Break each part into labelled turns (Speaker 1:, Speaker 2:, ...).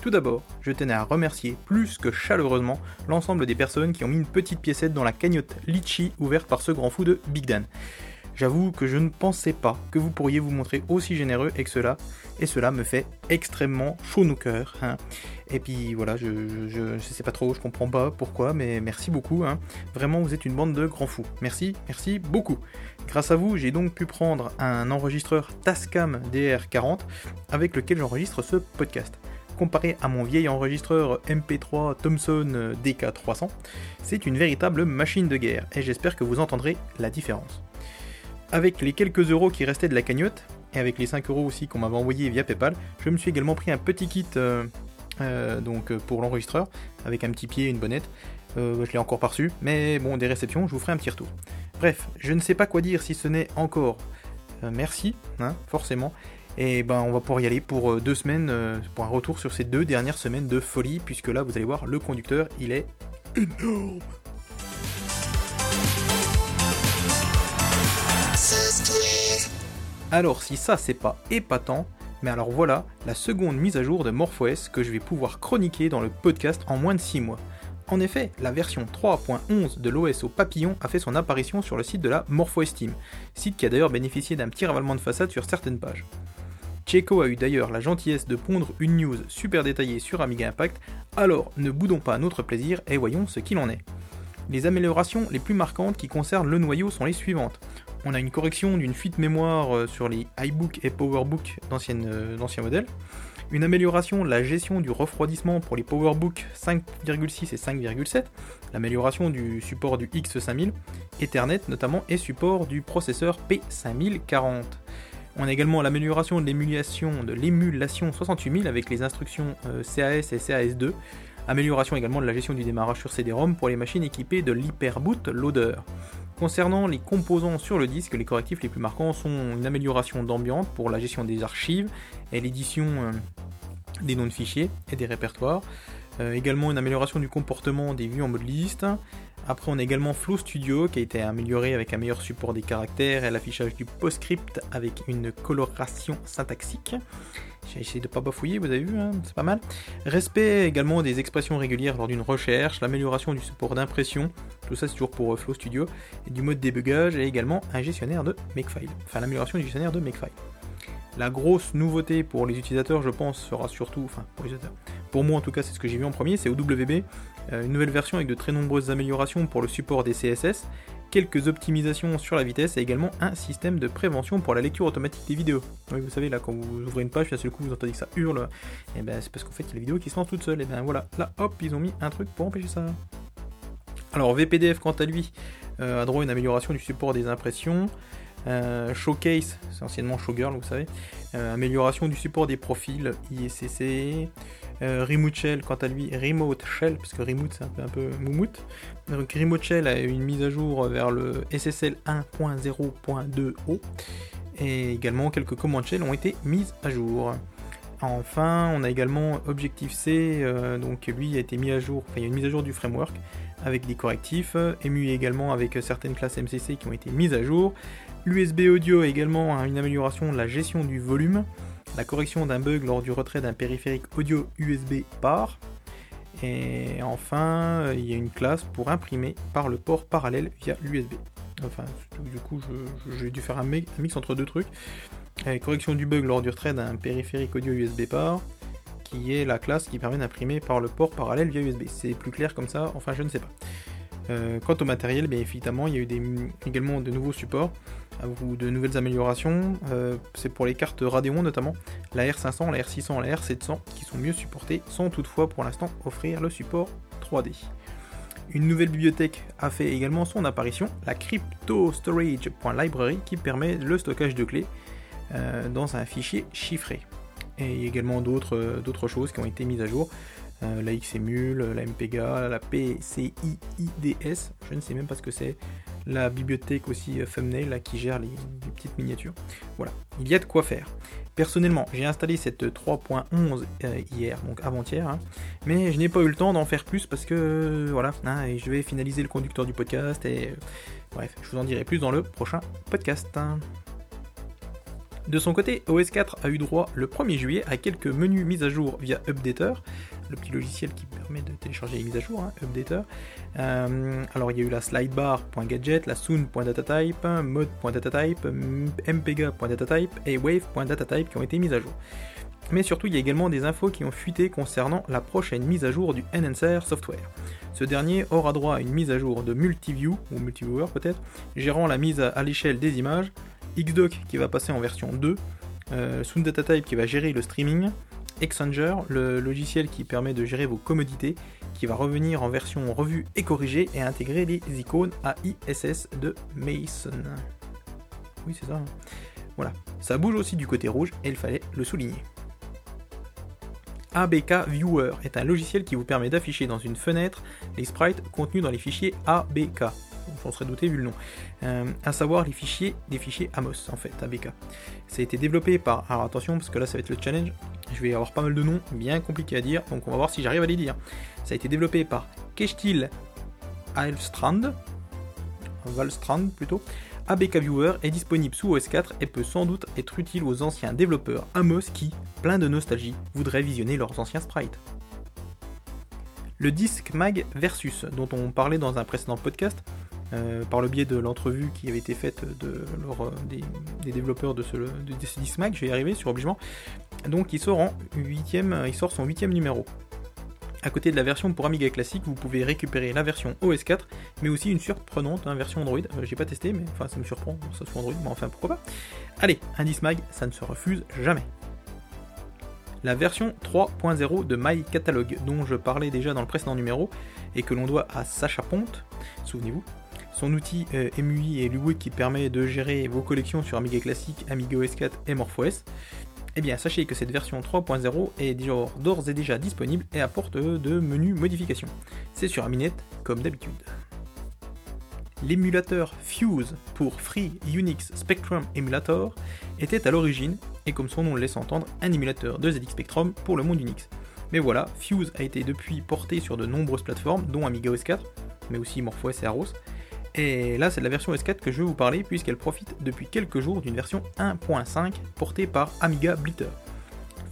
Speaker 1: Tout d'abord, je tenais à remercier plus que chaleureusement l'ensemble des personnes qui ont mis une petite piécette dans la cagnotte Litchi ouverte par ce grand fou de Big Dan. J'avoue que je ne pensais pas que vous pourriez vous montrer aussi généreux que cela, et cela me fait extrêmement chaud au cœur. hein. Et puis voilà, je, je, je sais pas trop, je comprends pas pourquoi, mais merci beaucoup. hein. Vraiment, vous êtes une bande de grands fous. Merci, merci beaucoup. Grâce à vous, j'ai donc pu prendre un enregistreur Tascam DR40 avec lequel j'enregistre ce podcast. Comparé à mon vieil enregistreur MP3 Thomson DK300, c'est une véritable machine de guerre et j'espère que vous entendrez la différence. Avec les quelques euros qui restaient de la cagnotte, et avec les 5 euros aussi qu'on m'avait envoyé via PayPal, je me suis également pris un petit kit euh, euh, donc, euh, pour l'enregistreur, avec un petit pied et une bonnette. Je l'ai encore pas mais bon, des réceptions, je vous ferai un petit retour. Bref, je ne sais pas quoi dire si ce n'est encore merci, hein, forcément. Et ben on va pouvoir y aller pour euh, deux semaines, euh, pour un retour sur ces deux dernières semaines de folie, puisque là vous allez voir, le conducteur, il est énorme. Alors si ça c'est pas épatant, mais alors voilà la seconde mise à jour de MorphOS que je vais pouvoir chroniquer dans le podcast en moins de 6 mois. En effet, la version 3.11 de l'OS au papillon a fait son apparition sur le site de la MorphOS Team, site qui a d'ailleurs bénéficié d'un petit ravalement de façade sur certaines pages. Checo a eu d'ailleurs la gentillesse de pondre une news super détaillée sur Amiga Impact, alors ne boudons pas notre plaisir et voyons ce qu'il en est. Les améliorations les plus marquantes qui concernent le noyau sont les suivantes. On a une correction d'une fuite mémoire euh, sur les iBook et PowerBook euh, d'anciens modèles, une amélioration de la gestion du refroidissement pour les PowerBook 5,6 et 5,7, l'amélioration du support du X5000, Ethernet notamment et support du processeur P5040. On a également l'amélioration de l'émulation de l'émulation 68000 avec les instructions euh, CAS et CAS2, amélioration également de la gestion du démarrage sur CD-ROM pour les machines équipées de l'Hyperboot Loader. Concernant les composants sur le disque, les correctifs les plus marquants sont une amélioration d'ambiance pour la gestion des archives et l'édition euh, des noms de fichiers et des répertoires. Euh, également une amélioration du comportement des vues en mode liste. Après, on a également Flow Studio qui a été amélioré avec un meilleur support des caractères et l'affichage du PostScript avec une coloration syntaxique. J'ai essayé de pas bafouiller, vous avez vu, hein, c'est pas mal. Respect également des expressions régulières lors d'une recherche, l'amélioration du support d'impression, tout ça c'est toujours pour euh, Flow Studio, du mode débugage et également un gestionnaire de Makefile, enfin l'amélioration du gestionnaire de Makefile. La grosse nouveauté pour les utilisateurs, je pense, sera surtout, enfin pour les utilisateurs, pour moi en tout cas c'est ce que j'ai vu en premier, c'est OWB, une nouvelle version avec de très nombreuses améliorations pour le support des CSS, quelques optimisations sur la vitesse et également un système de prévention pour la lecture automatique des vidéos. Oui, vous savez, là, quand vous ouvrez une page, d'un seul coup, vous entendez que ça hurle, et ben c'est parce qu'en fait, il y a les vidéos qui se lancent toutes seules. Et ben voilà, là, hop, ils ont mis un truc pour empêcher ça. Alors, VPDF, quant à lui, euh, a droit à une amélioration du support des impressions. Euh, Showcase, c'est anciennement Showgirl, vous savez. Euh, amélioration du support des profils ISCC. Euh, Remote Shell, quant à lui, Remote Shell, parce que Remote c'est un peu, un moumoute. Donc Remote Shell a eu une mise à jour vers le SSL 1.0.2o. Et également quelques commandes shell ont été mises à jour. Enfin, on a également Objective-C, euh, donc lui a été mis à jour, il y a une mise à jour du framework avec des correctifs, ému également avec certaines classes MCC qui ont été mises à jour. L'USB audio a également une amélioration de la gestion du volume, la correction d'un bug lors du retrait d'un périphérique audio USB par. Et enfin, il y a une classe pour imprimer par le port parallèle via l'USB. Enfin, du coup, j'ai dû faire un mi- un mix entre deux trucs. Correction du bug lors du retrait d'un périphérique audio USB par, qui est la classe qui permet d'imprimer par le port parallèle via USB. C'est plus clair comme ça, enfin je ne sais pas. Euh, quant au matériel, bien évidemment, il y a eu également de nouveaux supports euh, ou de nouvelles améliorations. Euh, c'est pour les cartes Radeon notamment, la R500, la R600, la R700 qui sont mieux supportées sans toutefois pour l'instant offrir le support 3D. Une nouvelle bibliothèque a fait également son apparition, la cryptostorage.library qui permet le stockage de clés euh, dans un fichier chiffré. Et également d'autres choses qui ont été mises à jour. Euh, la XEmule, la MPEGA, la PCIIDS, je ne sais même pas ce que c'est. La bibliothèque aussi euh, Thumbnail qui gère les, petites miniatures. Voilà, il y a de quoi faire. Personnellement, j'ai installé cette 3.11 euh, hier, donc avant-hier, hein, mais je n'ai pas eu le temps d'en faire plus parce que voilà, hein, je vais finaliser le conducteur du podcast et bref, je vous en dirai plus dans le prochain podcast. hein. De son côté, OS 4 a eu droit le 1er juillet à quelques menus mises à jour via Updater, le petit logiciel qui permet de télécharger les mises à jour, hein, Updater. Euh, alors il y a eu la slidebar.gadget, la soon.datatype, mode.datatype, mpega.datatype et wave.datatype qui ont été mises à jour. Mais surtout, il y a également des infos qui ont fuité concernant la prochaine mise à jour du Enhancer Software. Ce dernier aura droit à une mise à jour de Multiview, ou Multiviewer peut-être, gérant la mise à l'échelle des images, Xdoc qui va passer en version 2, euh, Type qui va gérer le streaming, Exchanger, le logiciel qui permet de gérer vos commodités, qui va revenir en version revue et corrigée et intégrer les icônes AISS de Mason. Oui, c'est ça. Hein. Voilà. Ça bouge aussi du côté rouge et il fallait le souligner. ABK Viewer est un logiciel qui vous permet d'afficher dans une fenêtre les sprites contenus dans les fichiers ABK on serait douté vu le nom, euh, à savoir les fichiers, des fichiers Amos en fait, ABK. Ça a été développé par, alors attention parce que là ça va être le challenge, je vais avoir pas mal de noms bien compliqués à dire, donc on va voir si j'arrive à les dire. Ça a été développé par Kestil Alstrand, Valstrand plutôt. ABK Viewer est disponible sous OS 4 et peut sans doute être utile aux anciens développeurs Amos qui, plein de nostalgie, voudraient visionner leurs anciens sprites. Le Disc Mag Versus, dont on parlait dans un précédent podcast, euh, par le biais de l'entrevue qui avait été faite de, des, développeurs de ce, de, de je vais y arriver sur obligement. Donc il sort, en 8 il sort son huitième numéro. À côté de la version pour Amiga classique, vous pouvez récupérer la version OS 4, mais aussi une surprenante hein, version Android. Euh, j'ai pas testé, mais enfin ça me surprend, ça soit Android, mais enfin pourquoi pas. Allez, un Dismag, ça ne se refuse jamais. La version 3.0 de My Catalog, dont je parlais déjà dans le précédent numéro, et que l'on doit à Sacha Ponte, souvenez-vous, son outil euh, MUI et Luwick qui permet de gérer vos collections sur Amiga Classic, Amiga OS 4 et MorphOS. Eh bien, sachez que cette version 3.0 est d'ores et déjà disponible et apporte de menus modifications. C'est sur Aminet comme d'habitude. L'émulateur Fuse pour Free Unix Spectrum Emulator était à l'origine, et comme son nom le laisse entendre, un émulateur de ZX Spectrum pour le monde Unix. Mais voilà, Fuse a été depuis porté sur de nombreuses plateformes, dont Amiga OS 4, mais aussi MorphOS et Aros, et là, c'est la version S4 que je vais vous parler, puisqu'elle profite depuis quelques jours d'une version 1.5 portée par Amiga Blitter.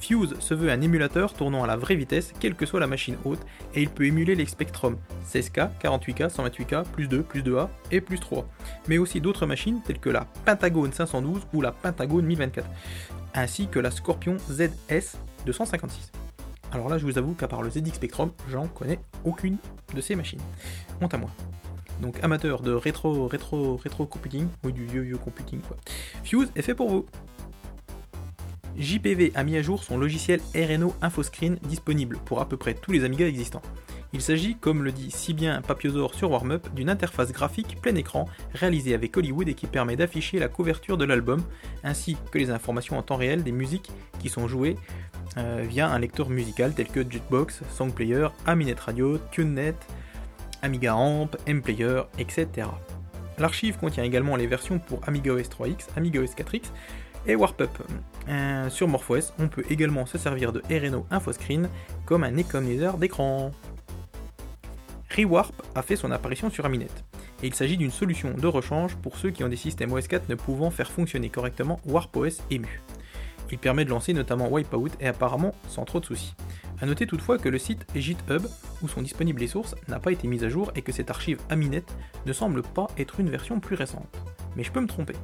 Speaker 1: Fuse se veut un émulateur tournant à la vraie vitesse, quelle que soit la machine haute, et il peut émuler les Spectrum 16K, 48K, 128K, plus 2, plus 2A et plus 3, mais aussi d'autres machines telles que la Pentagone 512 ou la Pentagone 1024, ainsi que la Scorpion ZS 256. Alors là, je vous avoue qu'à part le ZX Spectrum, j'en connais aucune de ces machines. Honte à moi donc amateur de rétro, rétro, rétro computing, ou du vieux vieux computing quoi. Fuse est fait pour vous. JPV a mis à jour son logiciel RNO InfoScreen disponible pour à peu près tous les Amiga existants. Il s'agit, comme le dit si bien Papiosor sur Warmup, d'une interface graphique plein écran réalisée avec Hollywood et qui permet d'afficher la couverture de l'album ainsi que les informations en temps réel des musiques qui sont jouées euh, via un lecteur musical tel que Jukebox, Songplayer, Aminet Radio, TuneNet, Amiga Amp, MPlayer, etc. L'archive contient également les versions pour Amiga OS 3X, Amiga OS 4X et Warpup. Euh, sur MorphOS, on peut également se servir de RNO InfoScreen comme un économiseur d'écran. Rewarp a fait son apparition sur Aminet, et il s'agit d'une solution de rechange pour ceux qui ont des systèmes OS 4 ne pouvant faire fonctionner correctement WarpOS EMU. Il permet de lancer notamment Wipeout et apparemment sans trop de soucis. A noter toutefois que le site GitHub, où sont disponibles les sources, n'a pas été mis à jour et que cette archive Aminet ne semble pas être une version plus récente. Mais je peux me tromper.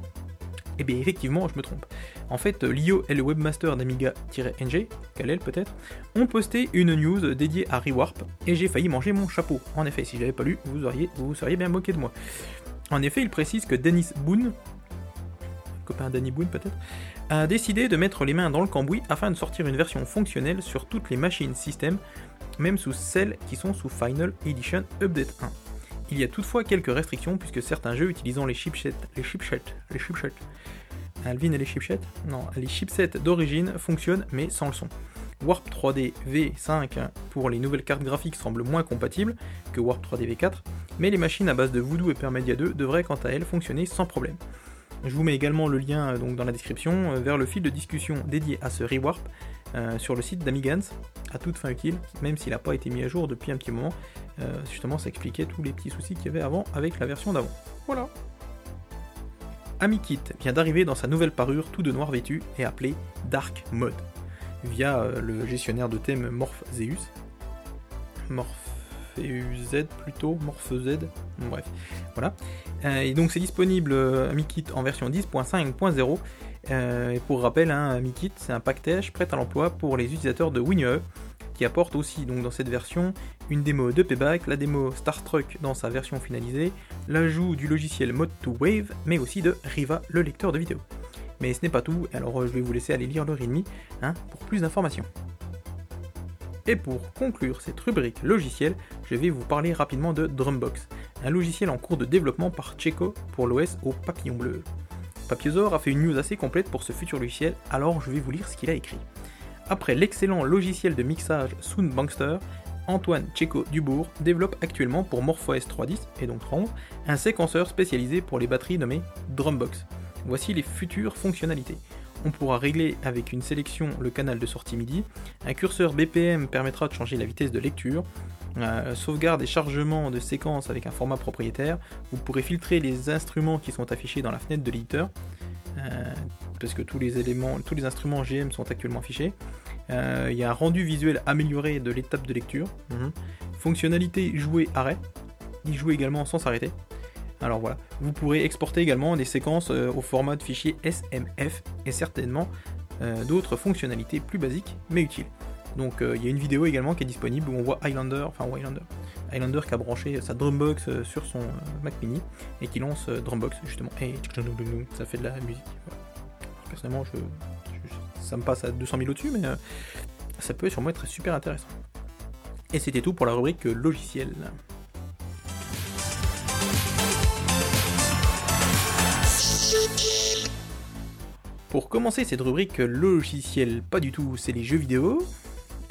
Speaker 1: Eh bien effectivement, je me trompe. En fait, Lio et le webmaster d'Amiga-NG, Kalel peut-être, ont posté une news dédiée à Rewarp et j'ai failli manger mon chapeau. En effet, si je l'avais pas lu, vous, auriez, vous seriez bien moqué de moi. En effet, il précise que Dennis Boone, copain Danny Boone peut-être, a décidé de mettre les mains dans le cambouis afin de sortir une version fonctionnelle sur toutes les machines système, même sous celles qui sont sous Final Edition Update 1. Il y a toutefois quelques restrictions puisque certains jeux utilisant les chipsets, les chipsets, les chipsets, Alvin et les chipsets? Non, les chipsets d'origine fonctionnent mais sans le son. Warp 3D V5 pour les nouvelles cartes graphiques semble moins compatible que Warp 3D V4, mais les machines à base de Voodoo et Permedia 2 devraient quant à elles fonctionner sans problème. Je vous mets également le lien euh, donc, dans la description euh, vers le fil de discussion dédié à ce rewarp euh, sur le site d'Amigans, à toute fin utile, même s'il n'a pas été mis à jour depuis un petit moment. justement, ça expliquait tous les petits soucis qu'il y avait avant avec la version d'avant. Voilà. AmiKit vient d'arriver dans sa nouvelle parure tout de noir vêtu et appelée Dark Mode, via le gestionnaire de thème MorphZeus. MorphEZ plutôt, MorphZ, bref, voilà. Euh, et donc c'est disponible euh, AmiKit en version 10.5.0. et pour rappel, hein, AmiKit c'est un package prêt à l'emploi pour les utilisateurs de WinUE qui apporte aussi donc dans cette version une démo de Payback, la démo Star dans sa version finalisée, l'ajout du logiciel Mode to Wave, mais aussi de Riva, le lecteur de vidéo. Mais ce n'est pas tout, alors je vais vous laisser aller lire le README hein, pour plus d'informations. Et pour conclure cette rubrique logiciel, je vais vous parler rapidement de Drumbox, un logiciel en cours de développement par Checo pour l'OS au papillon bleu. Papiosaur a fait une news assez complète pour ce futur logiciel, alors je vais vous lire ce qu'il a écrit. Après l'excellent logiciel de mixage Soundbankster, Antoine Checo Dubourg développe actuellement pour MorphOS 3.10 et donc 3.11 un séquenceur spécialisé pour les batteries nommé Drumbox. Voici les futures fonctionnalités. On pourra régler avec une sélection le canal de sortie MIDI, un curseur BPM permettra de changer la vitesse de lecture, sauvegarde et chargement de séquences avec un format propriétaire, vous pourrez filtrer les instruments qui sont affichés dans la fenêtre de l'éditeur, euh, parce que tous les éléments, tous les instruments GM sont actuellement affichés. Euh, il y a un rendu visuel amélioré de l'étape de lecture. Mhm. Fonctionnalité jouer arrêt. Il joue également sans s'arrêter. Alors voilà, vous pourrez exporter également des séquences euh, au format de fichier SMF et certainement d'autres fonctionnalités plus basiques mais utiles. Donc il y a une vidéo également qui est disponible où on voit Highlander, enfin Highlander, Highlander qui a branché sa Drumbox sur son Mac Mini et qui lance Drumbox justement et ça fait de la musique personnellement, ça me passe à 200 000 au-dessus, mais euh, ça peut sûrement être super intéressant. Et c'était tout pour la rubrique logiciel. Pour commencer cette rubrique logiciel, pas du tout, c'est les jeux vidéo.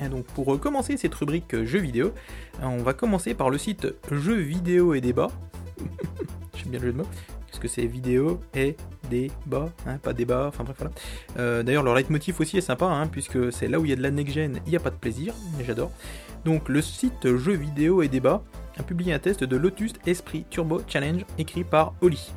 Speaker 1: Et donc pour commencer cette rubrique jeux vidéo, on va commencer par le site Jeux vidéo et débat. J'aime bien le jeu de mots que c'est vidéo et débat, hein, pas débat, enfin bref voilà. Euh, d'ailleurs le leitmotiv aussi est sympa, hein, puisque c'est là où il y a de la next-gen, il n'y a pas de plaisir, mais j'adore. Donc le site jeux vidéo et débat a publié un test de Lotus Esprit Turbo Challenge écrit par Oli.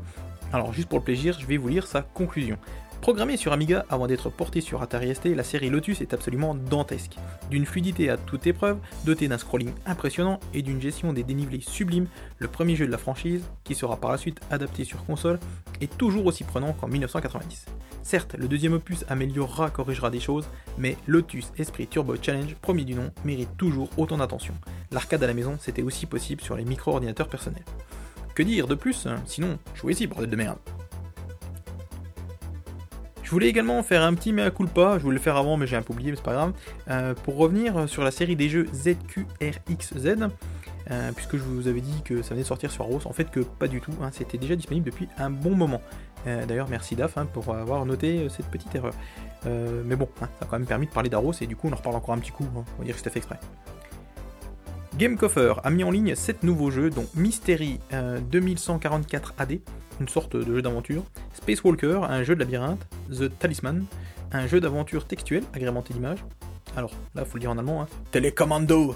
Speaker 1: Alors juste pour le plaisir, je vais vous lire sa conclusion. Programmée sur Amiga avant d'être portée sur Atari ST, la série Lotus est absolument dantesque. D'une fluidité à toute épreuve, dotée d'un scrolling impressionnant et d'une gestion des dénivelés sublime, le premier jeu de la franchise, qui sera par la suite adapté sur console, est toujours aussi prenant qu'en 1990. Certes, le deuxième opus améliorera, corrigera des choses, mais Lotus Esprit Turbo Challenge, premier du nom, mérite toujours autant d'attention. L'arcade à la maison, c'était aussi possible sur les micro-ordinateurs personnels. Que dire de plus? Sinon, jouez-y, bordel de merde je voulais également faire un petit mea culpa, je voulais le faire avant mais j'ai un peu oublié mais c'est pas grave, euh, pour revenir sur la série des jeux ZQRXZ, euh, puisque je vous avais dit que ça venait de sortir sur Arros, en fait que pas du tout, hein, c'était déjà disponible depuis un bon moment. Euh, d'ailleurs merci DAF hein, pour avoir noté cette petite erreur. mais bon, hein, ça a quand même permis de parler d'Arros et du coup on en reparle encore un petit coup, on va dire que c'était fait exprès. GameCoffer a mis en ligne 7 nouveaux jeux, dont Mystery 2144 AD, une sorte de jeu d'aventure, Space Walker, un jeu de labyrinthe, The Talisman, un jeu d'aventure textuel agrémenté d'images. Alors là, faut le dire en allemand, hein. Telecommando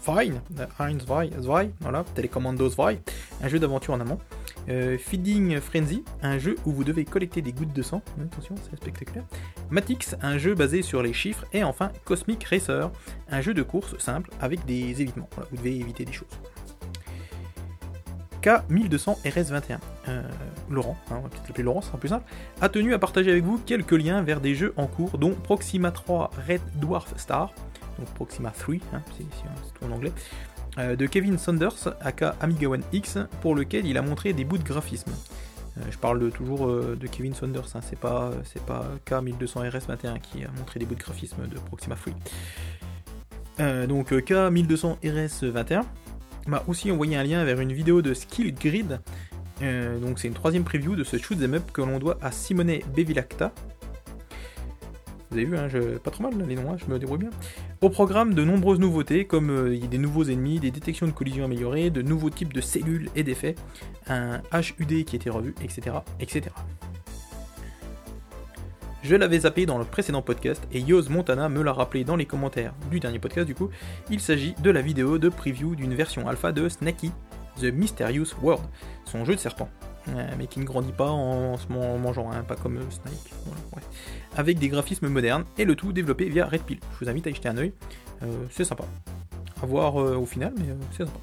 Speaker 1: Fine, 1, 2, 2, voilà, Telecommando 2, un jeu d'aventure en allemand. Euh, Feeding Frenzy, un jeu où vous devez collecter des gouttes de sang, attention, c'est spectaculaire. Matix, un jeu basé sur les chiffres. Et enfin, Cosmic Racer, un jeu de course simple avec des évitements. vous devez éviter des choses. K1200 RS21. Euh, Laurent, hein, on va peut-être Laurent, plus simple, a tenu à partager avec vous quelques liens vers des jeux en cours, dont Proxima 3 Red Dwarf Star, donc Proxima 3, hein, c'est tout en anglais, euh, de Kevin Saunders, aka Amiga One X, pour lequel il a montré des bouts de graphisme. Euh, je parle toujours de Kevin Saunders, hein, c'est pas, pas K1200RS21 qui a montré des bouts de graphisme de Proxima 3. donc K1200RS21 m'a aussi envoyé un lien vers une vidéo de Skill Grid. Euh, donc c'est une troisième preview de ce shoot them up que l'on doit à Simone Bevilacta, vous avez vu, hein, pas trop mal les noms, hein, je me débrouille bien. Au programme, de nombreuses nouveautés, comme euh, des nouveaux ennemis, des détections de collisions améliorées, de nouveaux types de cellules et d'effets, un HUD qui a été revu, etc. etc. Je l'avais zappé dans le précédent podcast et Yoz Montana me l'a rappelé dans les commentaires du dernier podcast du coup. Il s'agit de la vidéo de preview d'une version alpha de Snacky, The Mysterious World, son jeu de serpent. Euh, mais qui ne grandit pas en, se mangeant, hein, pas comme Snake. Avec des graphismes modernes et le tout développé via Red Pill. Je vous invite à y jeter un oeil, c'est sympa. À voir au final, mais c'est sympa.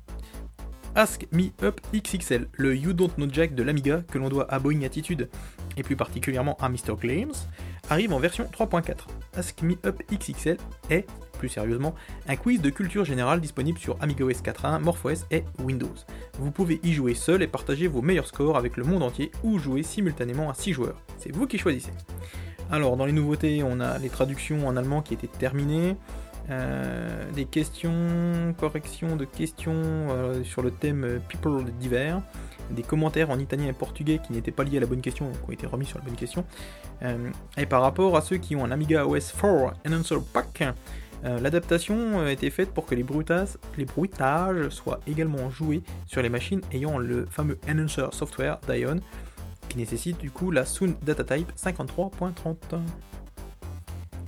Speaker 1: Ask Me Up XXL, le You Don't Know Jack de l'Amiga que l'on doit à Boeing Attitude et plus particulièrement à Mr. Claims, arrive en version 3.4. Ask Me Up XXL est, plus sérieusement, un quiz de culture générale disponible sur AmigaOS 4.1, MorphOS et Windows. Vous pouvez y jouer seul et partager vos meilleurs scores avec le monde entier ou jouer simultanément à 6 joueurs. C'est vous qui choisissez. Alors, dans les nouveautés, on a les traductions en allemand qui étaient terminées. Euh, des questions, corrections de questions euh, sur le thème People divers, des commentaires en italien et portugais qui n'étaient pas liés à la bonne question, ont été remis sur la bonne question. Euh, et par rapport à ceux qui ont un Amiga OS 4 Enhancer Pack, l'adaptation a été faite pour que les, les bruitages soient également joués sur les machines ayant le fameux Enhancer Software d'Ion, qui nécessite du coup la Sound Data Type 53.30.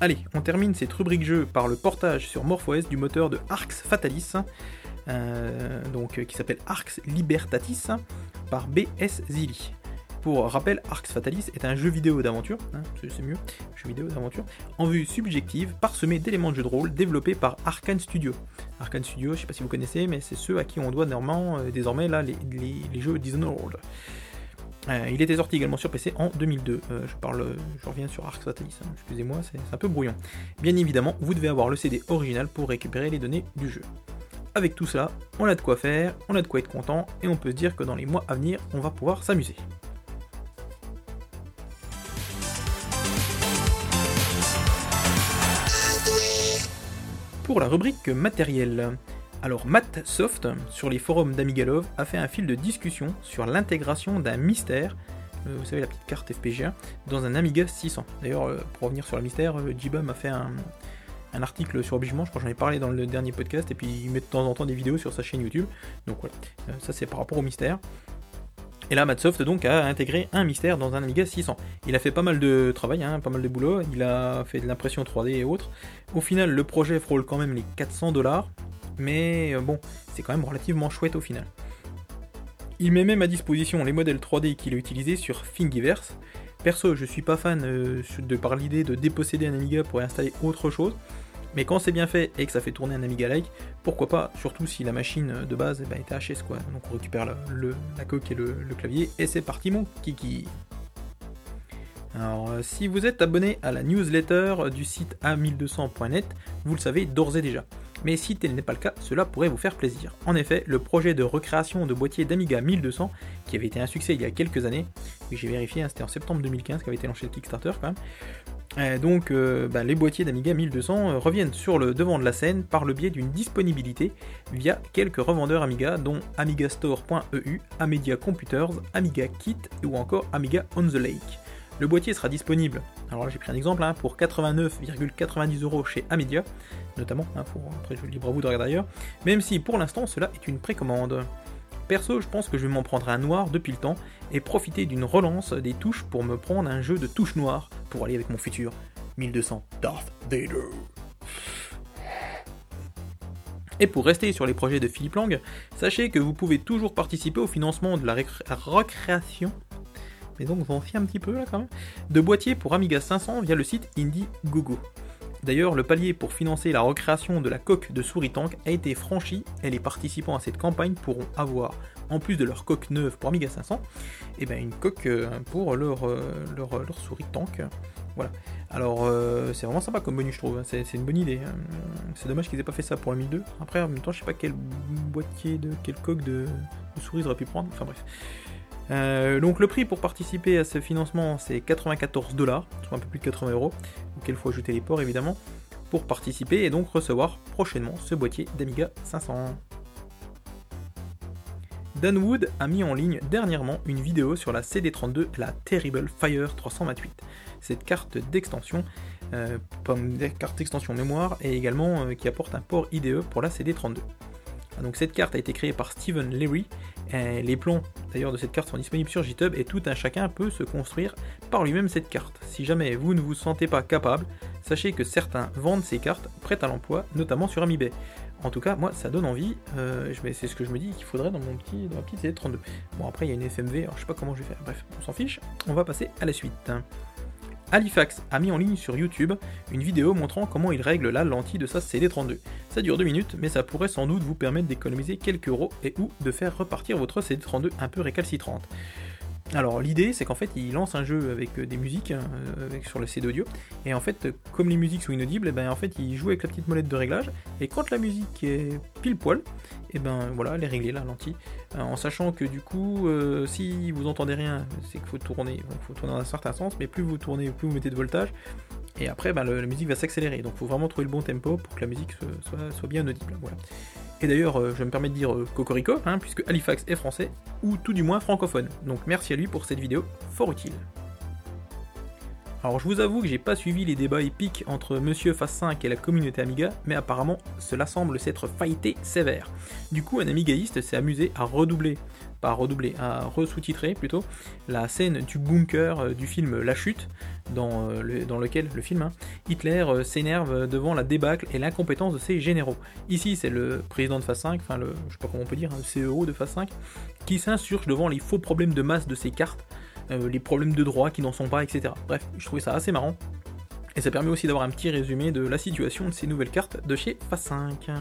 Speaker 1: Allez, on termine cette rubrique jeu par le portage sur MorphOS du moteur de Arx Fatalis, euh, donc, euh, qui s'appelle Arx Libertatis, par BS Zilli. Pour rappel, Arx Fatalis est un jeu vidéo d'aventure, hein, c'est mieux, jeu vidéo d'aventure, en vue subjective, parsemé d'éléments de jeu de rôle développés par Arkane Studio. Arkane Studio, je sais pas si vous connaissez, mais c'est ceux à qui on doit normalement, euh, désormais là, les, les jeux Dishonored. Euh, il était sorti également sur PC en 2002. Euh, je parle, je reviens sur Arc Satalis, hein. excusez-moi, c'est un peu brouillon. Bien évidemment, vous devez avoir le CD original pour récupérer les données du jeu. Avec tout cela, on a de quoi faire, on a de quoi être content, et on peut se dire que dans les mois à venir, on va pouvoir s'amuser. Pour la rubrique matériel, alors Matt Soft, sur les forums d'Amigalove, a fait un fil de discussion sur l'intégration d'un mystère, euh, vous savez la petite carte FPGA, dans un Amiga 600. D'ailleurs, euh, pour revenir sur le mystère, euh, Jiba m'a fait un, article sur Obligement, je crois que j'en ai parlé dans le dernier podcast, et puis il met de temps en temps des vidéos sur sa chaîne YouTube. Donc voilà, ça c'est par rapport au mystère. Et là, Soft donc a intégré un mystère dans un Amiga 600. Il a fait pas mal de travail, hein, pas mal de boulot, il a fait de l'impression 3D et autres. Au final, le projet frôle quand même les 400 dollars, mais euh, bon, c'est quand même relativement chouette au final. Il met même à disposition les modèles 3D qu'il a utilisés sur Thingiverse. Perso, je suis pas fan euh, de par l'idée de déposséder un Amiga pour y installer autre chose, mais quand c'est bien fait et que ça fait tourner un Amiga-like, pourquoi pas, surtout si la machine de base bah, était HS quoi. Donc on récupère la coque et le, le clavier, et c'est parti mon kiki alors, euh, si vous êtes abonné à la newsletter du site a1200.net, vous le savez d'ores et déjà mais si tel n'est pas le cas, cela pourrait vous faire plaisir. En effet, le projet de recréation de boîtier d'Amiga 1200, qui avait été un succès il y a quelques années, j'ai vérifié, hein, c'était en septembre 2015 qu'avait été lancé le Kickstarter quand même, euh, donc euh, bah, les boîtiers d'Amiga 1200 euh, reviennent sur le devant de la scène par le biais d'une disponibilité via quelques revendeurs Amiga dont amigastore.eu, Amedia Computers, Amiga Kit ou encore Amiga on the Lake. Le boîtier sera disponible, alors là j'ai pris un exemple, hein, pour 89,90 euros chez Amedia, notamment, hein, après je le libre à vous de regarder ailleurs, même si pour l'instant cela est une précommande. Perso, je pense que je vais m'en prendre un noir depuis le temps et profiter d'une relance des touches pour me prendre un jeu de touches noires pour aller avec mon futur 1200 Darth Vader. Et pour rester sur les projets de Philippe Lang, sachez que vous pouvez toujours participer au financement de la recréation donc vous en fiez un petit peu là quand même, de boîtiers pour Amiga 500 via le site Indiegogo. D'ailleurs, le palier pour financer la recréation de la coque de souris tank a été franchi et les participants à cette campagne pourront avoir, en plus de leur coque neuve pour Amiga 500, et ben une coque euh, pour leur, euh, leur, leur souris tank. Voilà. Alors, euh, c'est vraiment sympa comme bonus, je trouve. Hein. C'est, une bonne idée. Hein. C'est dommage qu'ils aient pas fait ça pour la 1002. Après, en même temps, je sais pas quel boîtier de quelle coque de, de souris ils auraient pu prendre. Enfin bref. Euh, donc le prix pour participer à ce financement c'est 94 dollars, soit un peu plus de 80 euros, auquel il faut ajouter les ports évidemment, pour participer et donc recevoir prochainement ce boîtier d'Amiga 500. Dan Wood a mis en ligne dernièrement une vidéo sur la CD32, la Terrible Fire 328. Cette carte d'extension, euh, carte d'extension mémoire, et également euh, qui apporte un port IDE pour la CD32. Donc cette carte a été créée par Steven Leary les plans d'ailleurs de cette carte sont disponibles sur GitHub et tout un chacun peut se construire par lui-même cette carte. Si jamais vous ne vous sentez pas capable, sachez que certains vendent ces cartes prêtes à l'emploi, notamment sur Amibay. En tout cas, moi, ça donne envie. Euh, c'est ce que je me dis qu'il faudrait dans mon petit, dans ma petite CD32. Bon, après, il y a une FMV, alors je sais pas comment je vais faire. Bref, on s'en fiche. On va passer à la suite. Halifax a mis en ligne sur YouTube une vidéo montrant comment il règle la lentille de sa CD32. Ça dure 2 minutes, mais ça pourrait sans doute vous permettre d'économiser quelques euros et ou de faire repartir votre CD32 un peu récalcitrante. Alors l'idée c'est qu'en fait il lance un jeu avec euh, des musiques euh, sur le CD audio et en fait comme les musiques sont inaudibles, et eh ben en fait il joue avec la petite molette de réglage. Et quand la musique est pile poil, et eh ben voilà elle est réglée la lentille. Euh, en sachant que du coup si vous entendez rien c'est qu'il faut tourner, il faut tourner dans un certain sens. Mais plus vous tournez plus vous mettez de voltage et après ben, la musique va s'accélérer donc il faut vraiment trouver le bon tempo pour que la musique soit, bien audible. Et d'ailleurs, euh, je me permets de dire euh, Cocorico, hein, puisque Halifax est français, ou tout du moins francophone. Donc merci à lui pour cette vidéo fort utile. Alors je vous avoue que j'ai pas suivi les débats épiques entre Monsieur Phase 5 et la communauté Amiga, mais apparemment cela semble s'être fighté sévère. Du coup un amigaïste s'est amusé à redoubler, pas redoubler, à re-sous-titrer plutôt, la scène du bunker euh, du film La Chute, dans, euh, lequel, le film, hein, Hitler euh, s'énerve devant la débâcle et l'incompétence de ses généraux. Ici c'est le président de Phase 5, enfin le, je sais pas comment on peut dire, le CEO de Phase 5, qui s'insurge devant les faux problèmes de masse de ses cartes, euh, les problèmes de droit qui n'en sont pas, etc. Bref, je trouvais ça assez marrant. Et ça permet aussi d'avoir un petit résumé de la situation de ces nouvelles cartes de chez Phase 5.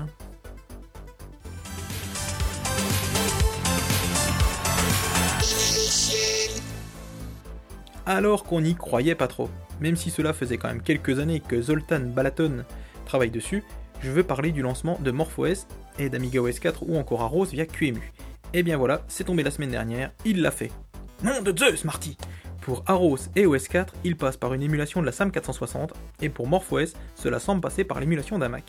Speaker 1: Alors qu'on n'y croyait pas trop, même si cela faisait quand même quelques années que Zoltan Balaton travaille dessus, je veux parler du lancement de MorphOS et d'Amiga OS 4 ou encore Arros via QEMU. Et eh bien voilà, c'est tombé la semaine dernière, il l'a fait. Nom de Zeus, Marty Pour Aros et OS4, il passe par une émulation de la SAM 460, et pour MorphOS, cela semble passer par l'émulation d'un Mac.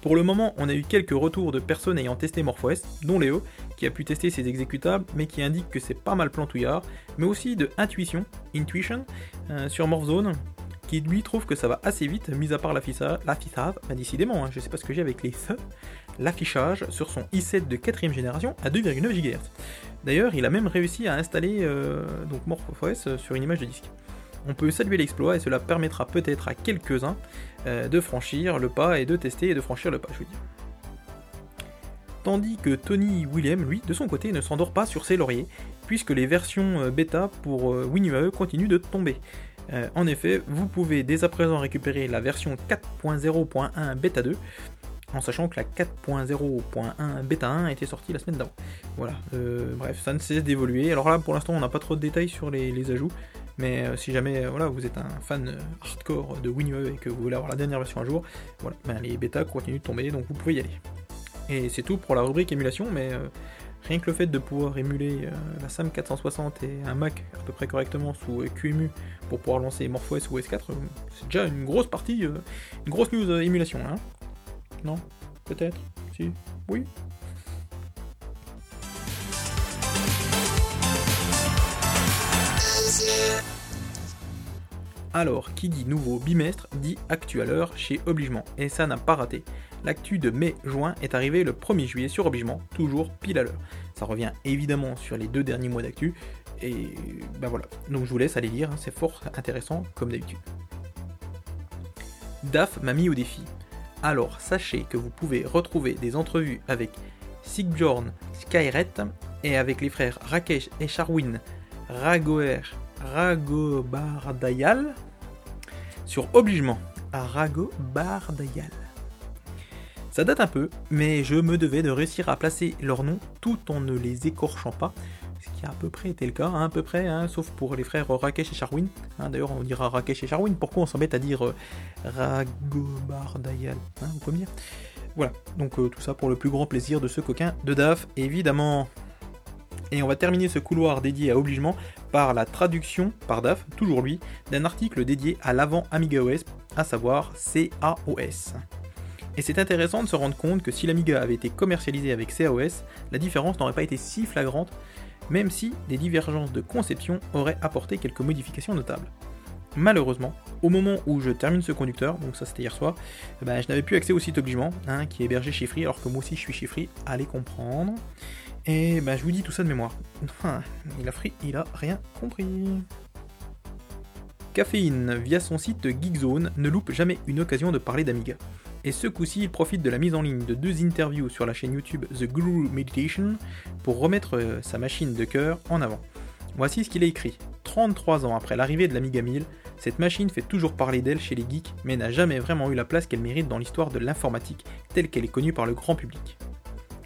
Speaker 1: Pour le moment, on a eu quelques retours de personnes ayant testé MorphOS, dont Léo, qui a pu tester ses exécutables, mais qui indique que c'est pas mal plantouillard, mais aussi de Intuition, Intuition, euh, sur MorphZone, qui lui trouve que ça va assez vite, mis à part l'affichage, bah décidément, hein, je sais pas ce que j'ai avec les l'affichage sur son i7 de 4ème génération à 2,9 GHz. D'ailleurs, il a même réussi à installer euh, donc MorphOS euh, sur une image de disque. On peut saluer l'exploit et cela permettra peut-être à quelques-uns euh, de franchir le pas et de tester et de franchir le pas, je veux dire. Tandis que Tony William, lui, de son côté, ne s'endort pas sur ses lauriers, puisque les versions bêta pour WinUAE continuent de tomber. en effet, vous pouvez dès à présent récupérer la version 4.0.1 bêta 2, en sachant que la 4.0.1 bêta 1 était sortie la semaine d'avant. Voilà, euh, bref, ça ne cesse d'évoluer. Alors là, pour l'instant, on n'a pas trop de détails sur les, ajouts, mais euh, si jamais euh, voilà, vous êtes un fan hardcore de WinUE et que vous voulez avoir la dernière version à jour, voilà, ben, les bêtas continuent de tomber, donc vous pouvez y aller. Et c'est tout pour la rubrique émulation, mais rien que le fait de pouvoir émuler la SAM 460 et un Mac à peu près correctement sous QEMU pour pouvoir lancer MorphOS ou OS4, c'est déjà une grosse partie, une grosse news émulation. Hein. Non Peut-être Si Oui Alors, qui dit nouveau bimestre dit actu chez Obligement, et ça n'a pas raté. L'actu de mai-juin est arrivé le 1er juillet sur Obligement, toujours pile à l'heure. Ça revient évidemment sur les deux derniers mois d'actu, et ben voilà. Donc je vous laisse aller lire, hein, c'est fort intéressant comme d'habitude. DAF m'a mis au défi alors sachez que vous pouvez retrouver des entrevues avec Sigbjorn Skyret et avec les frères Rakesh et Charwin Ragoer Ragobardayal sur Obligement à Ragobardayal. Ça date un peu, mais je me devais de réussir à placer leurs noms tout en ne les écorchant pas, ce qui a à peu près été le cas, hein, à peu près, hein, sauf pour les frères Rakesh et Charwin. Hein, d'ailleurs, on dira Rakesh et Charwin. Pourquoi on s'embête à dire euh, Ragobardayal Vous dire Voilà, donc euh, tout ça pour le plus grand plaisir de ce coquin de DAF, évidemment. Et on va terminer ce couloir dédié à Obligement par la traduction, par DAF, toujours lui, d'un article dédié à l'avant Amiga OS, à savoir CAOS. Et c'est intéressant de se rendre compte que si l'Amiga avait été commercialisé avec CAOS, la différence n'aurait pas été si flagrante même si des divergences de conception auraient apporté quelques modifications notables. Malheureusement, au moment où je termine ce conducteur, donc ça c'était hier soir, eh ben, je n'avais plus accès au site Obligement, hein, qui est hébergé chez Free, alors que moi aussi je suis chez Free, allez comprendre. Et ben, je vous dis tout ça de mémoire. Enfin, il a il a rien compris. Caféine, via son site Geekzone, ne loupe jamais une occasion de parler d'Amiga. Et ce coup-ci, il profite de la mise en ligne de deux interviews sur la chaîne YouTube The Guru Meditation pour remettre euh, sa machine de cœur en avant. Voici ce qu'il a écrit. 33 ans après l'arrivée de l'Amiga 1000, cette machine fait toujours parler d'elle chez les geeks, mais n'a jamais vraiment eu la place qu'elle mérite dans l'histoire de l'informatique telle qu'elle est connue par le grand public.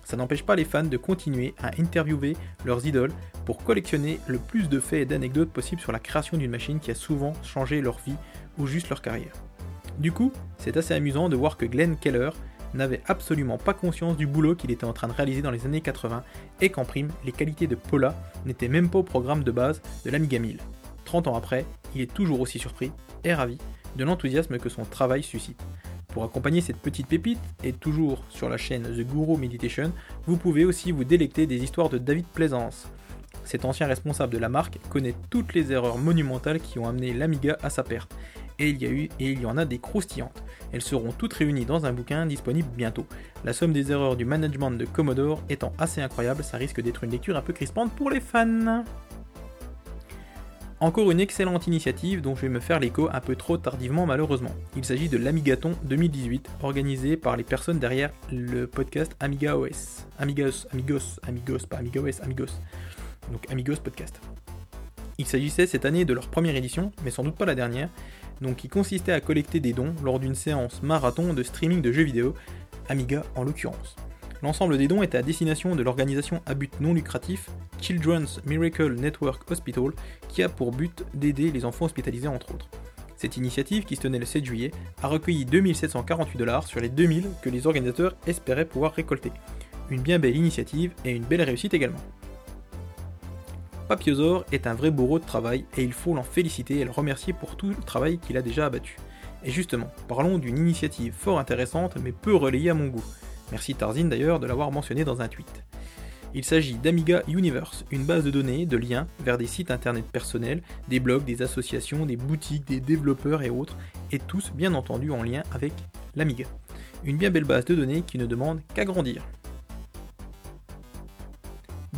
Speaker 1: Ça n'empêche pas les fans de continuer à interviewer leurs idoles pour collectionner le plus de faits et d'anecdotes possibles sur la création d'une machine qui a souvent changé leur vie ou juste leur carrière. Du coup, c'est assez amusant de voir que Glenn Keller n'avait absolument pas conscience du boulot qu'il était en train de réaliser dans les années 80 et qu'en prime, les qualités de Paula n'étaient même pas au programme de base de l'Amiga 1000. 30 ans après, il est toujours aussi surpris et ravi de l'enthousiasme que son travail suscite. Pour accompagner cette petite pépite, et toujours sur la chaîne The Guru Meditation, vous pouvez aussi vous délecter des histoires de David Plaisance. Cet ancien responsable de la marque connaît toutes les erreurs monumentales qui ont amené l'Amiga à sa perte, et il y a eu et il y en a des croustillantes. Elles seront toutes réunies dans un bouquin disponible bientôt. La somme des erreurs du management de Commodore étant assez incroyable, ça risque d'être une lecture un peu crispante pour les fans. Encore une excellente initiative dont je vais me faire l'écho un peu trop tardivement malheureusement. Il s'agit de l'Amigaton 2018, organisé par les personnes derrière le podcast Amiga OS. Amigos, Amigos, Amigos, pas Amiga OS, Amigos. Donc Amigos Podcast. Il s'agissait cette année de leur première édition, mais sans doute pas la dernière, donc qui consistait à collecter des dons lors d'une séance marathon de streaming de jeux vidéo, Amiga en l'occurrence. L'ensemble des dons était à destination de l'organisation à but non lucratif Children's Miracle Network Hospital, qui a pour but d'aider les enfants hospitalisés entre autres. Cette initiative, qui se tenait le 7 juillet, a recueilli 2748 dollars sur les 2000 que les organisateurs espéraient pouvoir récolter. Une bien belle initiative et une belle réussite également. Papiosor est un vrai bourreau de travail et il faut l'en féliciter et le remercier pour tout le travail qu'il a déjà abattu. Et justement, parlons d'une initiative fort intéressante mais peu relayée à mon goût. Merci Tarzin d'ailleurs de l'avoir mentionné dans un tweet. Il s'agit d'Amiga Universe, une base de données, de liens vers des sites internet personnels, des blogs, des associations, des boutiques, des développeurs et autres, et tous bien entendu en lien avec l'Amiga. Une bien belle base de données qui ne demande qu'à grandir.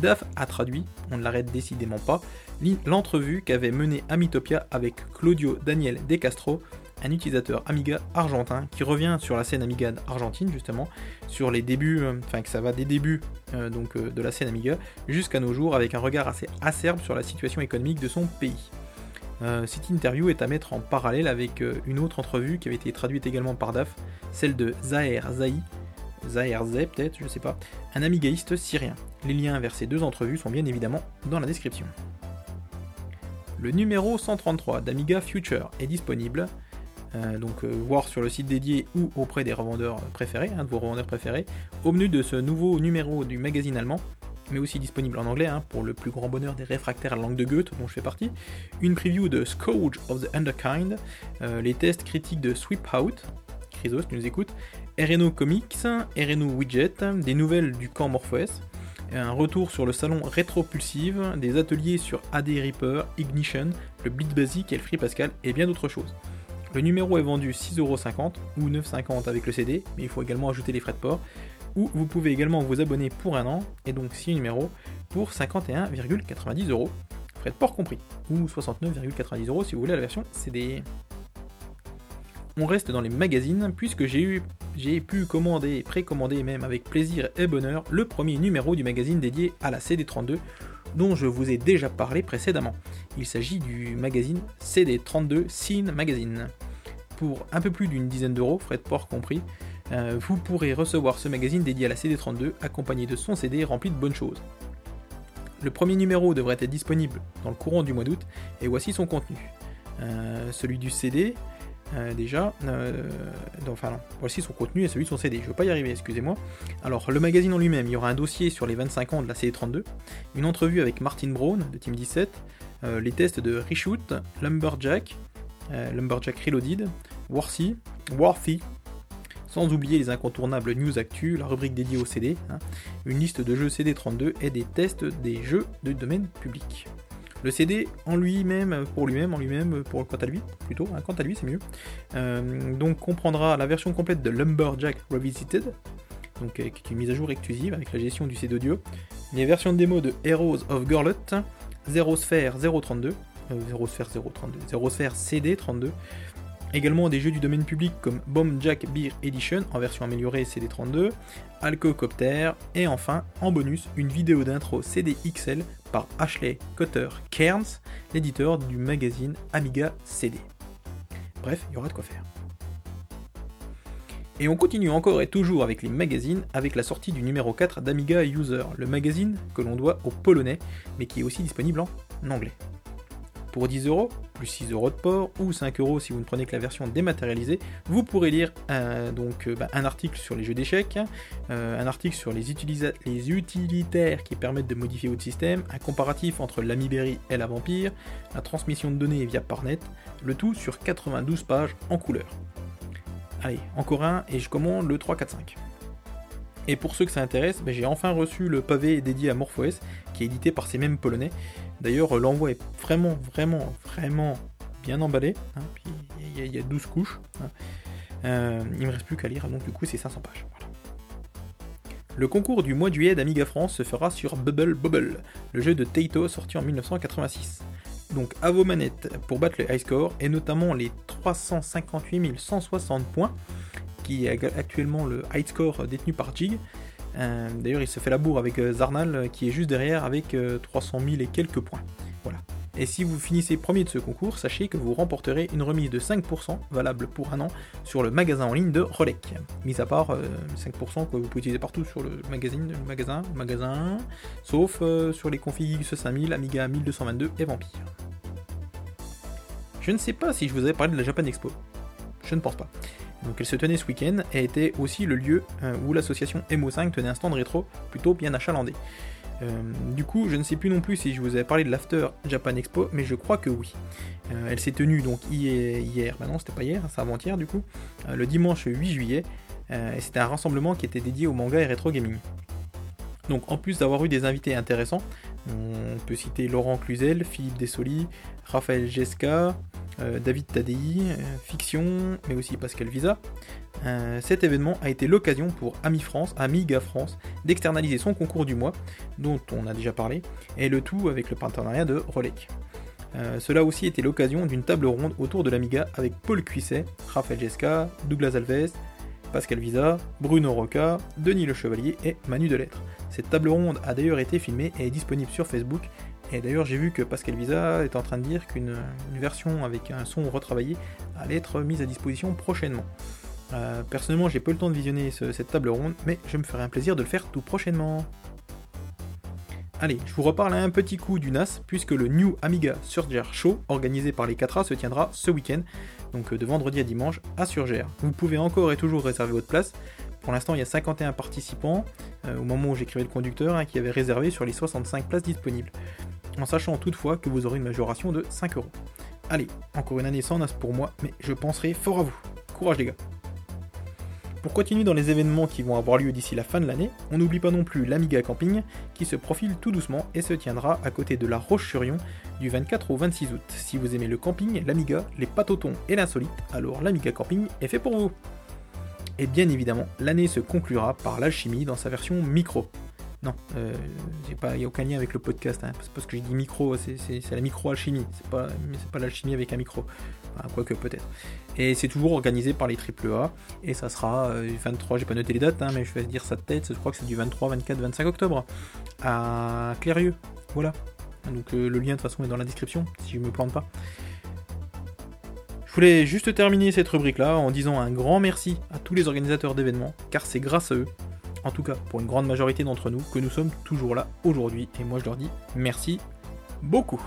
Speaker 1: DAF a traduit, on ne l'arrête décidément pas, l'entrevue qu'avait menée Amitopia avec Claudio Daniel De Castro, un utilisateur Amiga argentin qui revient sur la scène Amiga argentine justement, sur les débuts, euh, enfin que ça va des débuts euh, donc, euh, de la scène Amiga jusqu'à nos jours avec un regard assez acerbe sur la situation économique de son pays. cette interview est à mettre en parallèle avec une autre entrevue qui avait été traduite également par DAF, celle de Zaher Zahi, Zaher Zeh peut-être, je sais pas, un amigaïste syrien. Les liens vers ces deux entrevues sont bien évidemment dans la description. Le numéro 133 d'Amiga Future est disponible, euh, donc euh, voir sur le site dédié ou auprès des revendeurs préférés, un de vos revendeurs préférés, au menu de ce nouveau numéro du magazine allemand, mais aussi disponible en anglais hein, pour le plus grand bonheur des réfractaires à la langue de Goethe dont je fais partie, une preview de Scourge of the Underkind, euh, les tests critiques de Sweep Out, Chrysos tu nous écoutes, RNO Comics, RNO Widget, des nouvelles du camp MorphOS, un retour sur le salon Retropulsive, des ateliers sur AD Reaper, Ignition, le Blitz Basic et le Free Pascal et bien d'autres choses. Le numéro est vendu 6,50€ ou 9,50€ avec le CD, mais il faut également ajouter les frais de port. Ou vous pouvez également vous abonner pour un an, et donc 6 numéros, pour 51,90€, frais de port compris, ou 69,90€ si vous voulez la version CD on reste dans les magazines puisque j'ai eu j'ai pu commander, précommander même avec plaisir et bonheur le premier numéro du magazine dédié à la CD32 dont je vous ai déjà parlé précédemment. Il s'agit du magazine CD32 Scene Magazine. Pour un peu plus d'une dizaine d'euros, frais de port compris, euh, vous pourrez recevoir ce magazine dédié à la CD32 accompagné de son CD rempli de bonnes choses. Le premier numéro devrait être disponible dans le courant du mois d'août et voici son contenu. Euh, celui du CD, euh, déjà. Euh, voici son contenu et celui de son CD. Je ne veux pas y arriver, excusez-moi. Alors, le magazine en lui-même, il y aura un dossier sur les 25 ans de la CD32, une entrevue avec Martin Brown de Team 17, euh, les tests de Reshoot, Lumberjack, Lumberjack Reloaded, Worthy, Worthy, sans oublier les incontournables news actu, la rubrique dédiée au CD, hein, une liste de jeux CD32 et des tests des jeux de domaine public. Le CD en lui-même, pour lui-même, en lui-même, pour quant à lui, plutôt, hein, quant à lui c'est mieux, euh, donc comprendra la version complète de Lumberjack Revisited, donc qui est une mise à jour exclusive avec la gestion du CD audio, les versions de démo de Heroes of Gorlot, Zero Sphere 032, euh, Zero Sphere 032, Zero Sphere CD 32, Également des jeux du domaine public comme Bomb Jack Beer Edition en version améliorée CD32, Alcocopter et enfin en bonus une vidéo d'intro CDXL par Ashley Cotter Cairns, l'éditeur du magazine Amiga CD. Bref, il y aura de quoi faire. Et on continue encore et toujours avec les magazines avec la sortie du numéro 4 d'Amiga User, le magazine que l'on doit au polonais mais qui est aussi disponible en anglais pour 10 euros, plus 6 euros de port, ou 5 euros si vous ne prenez que la version dématérialisée, vous pourrez lire un, donc, euh, bah, un article sur les jeux d'échecs, euh, un article sur les, utilitaires qui permettent de modifier votre système, un comparatif entre l'Amiberry et la Vampire, la transmission de données via Parnet, le tout sur 92 pages en couleur. Allez, encore un, et je commande le 3, 4, 5. Et pour ceux que ça intéresse, bah, j'ai enfin reçu le pavé dédié à MorphOS, qui est édité par ces mêmes polonais, D'ailleurs, l'envoi est vraiment, vraiment, vraiment bien emballé. Hein, il y, a 12 couches. Hein. Euh, il me reste plus qu'à lire, donc du coup c'est 500 pages. Le concours du mois de juillet d'Amiga France se fera sur Bubble Bubble, le jeu de Taito sorti en 1986. Donc à vos manettes pour battre le high score, et notamment les 358 160 points, qui est actuellement le high score détenu par Jig, euh, d'ailleurs, il se fait la bourre avec euh, Zarnal euh, qui est juste derrière avec 300 000 et quelques points. Voilà. Et si vous finissez premier de ce concours, sachez que vous remporterez une remise de 5% valable pour un an sur le magasin en ligne de Rolec. Mis à part 5% que vous pouvez utiliser partout sur le magazine, le magasin, magasin, sauf sur les configs 5000, Amiga 1222 et Vampire. Je ne sais pas si je vous avais parlé de la Japan Expo. Je ne pense pas. Donc elle se tenait ce week-end et était aussi le lieu euh, où l'association MO5 tenait un stand rétro plutôt bien achalandé. Euh, du coup, je ne sais plus non plus si je vous avais parlé de l'After Japan Expo, mais je crois que oui. Euh, elle s'est tenue donc hier, bah non, c'était pas hier, c'est avant-hier du coup, le dimanche 8 juillet, et c'était un rassemblement qui était dédié au manga et rétro gaming. Donc en plus d'avoir eu des invités intéressants, on peut citer Laurent Cluzel, Philippe Dessoli, Raphaël Gesca, euh, David Tadei, euh, Fiction, mais aussi Pascal Visa. Euh, cet événement a été l'occasion pour Ami France, Amiga France, d'externaliser son concours du mois, dont on a déjà parlé, et le tout avec le partenariat de Rolec. cela a aussi été l'occasion d'une table ronde autour de l'Amiga avec Paul Cuisset, Raphaël Jesca, Douglas Alves, Pascal Visa, Bruno Roca, Denis Le Chevalier et Manu Delettre. Cette table ronde a d'ailleurs été filmée et est disponible sur Facebook et d'ailleurs, j'ai vu que Pascal Visa est en train de dire qu'une version avec un son retravaillé allait être mise à disposition prochainement. Euh, personnellement, j'ai pas eu le temps de visionner cette table ronde, mais je me ferai un plaisir de le faire tout prochainement. Allez, je vous reparle un petit coup du NAS, puisque le New Amiga Surger Show, organisé par les 4A, se tiendra ce week-end, donc de vendredi à dimanche, à Surger. Vous pouvez encore et toujours réserver votre place. Pour l'instant, il y a 51 participants, euh, au moment où j'écrivais le conducteur, hein, qui avait réservé sur les 65 places disponibles en sachant toutefois que vous aurez une majoration de 5 euros. Allez, encore une année sans NAS pour moi, mais je penserai fort à vous. Courage les gars pour continuer dans les événements qui vont avoir lieu d'ici la fin de l'année, on n'oublie pas non plus l'Amiga Camping qui se profile tout doucement et se tiendra à côté de la Roche-sur-Yon du 24 au 26 août. Si vous aimez le camping, l'Amiga, les patotons et l'insolite, alors l'Amiga Camping est fait pour vous. Et bien évidemment, l'année se conclura par l'alchimie dans sa version micro. Non, euh, il n'y a aucun lien avec le podcast. Hein, parce que j'ai dit micro, c'est la micro-alchimie. C'est pas, pas l'alchimie avec un micro. quoique peut-être. Et c'est toujours organisé par les AAA. Et ça sera 23, euh, j'ai pas noté les dates, hein, mais je vais dire ça de tête. Je crois que c'est du 23, 24, 25 octobre. À Clérieux. Voilà. Donc euh, le lien de toute façon est dans la description, si je me plante pas. Je voulais juste terminer cette rubrique là en disant un grand merci à tous les organisateurs d'événements, car c'est grâce à eux en tout cas pour une grande majorité d'entre nous, que nous sommes toujours là aujourd'hui. Et moi je leur dis merci beaucoup.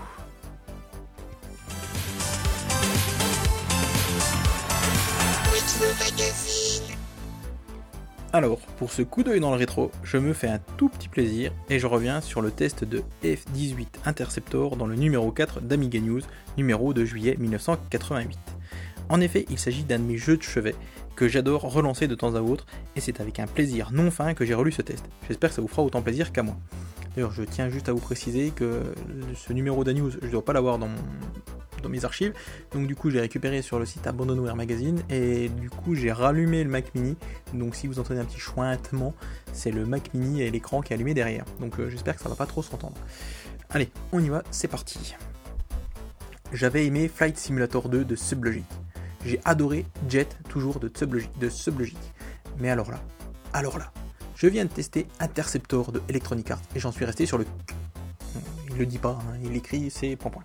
Speaker 1: Alors, pour ce coup d'œil dans le rétro, je me fais un tout petit plaisir et je reviens sur le test de F18 Interceptor dans le numéro 4 d'Amiga News, numéro de juillet 1988. En effet, il s'agit d'un de mes jeux de chevet que j'adore relancer de temps à autre, et c'est avec un plaisir non fin que j'ai relu ce test. J'espère que ça vous fera autant plaisir qu'à moi. D'ailleurs, je tiens juste à vous préciser que ce numéro d'Anews, je ne dois pas l'avoir dans, dans mes archives, donc du coup j'ai récupéré sur le site Abandonware Magazine, et du coup j'ai rallumé le Mac Mini, donc si vous entendez un petit chointement, c'est le Mac Mini et l'écran qui est allumé derrière, donc euh, j'espère que ça va pas trop s'entendre. Allez, on y va, c'est parti. J'avais aimé Flight Simulator 2 de Sublogic J'ai adoré Jet, toujours de Sublogic. Mais alors là, alors là, je viens de tester Interceptor de Electronic Arts et j'en suis resté sur le. Il le dit pas, hein, il écrit, c'est point point.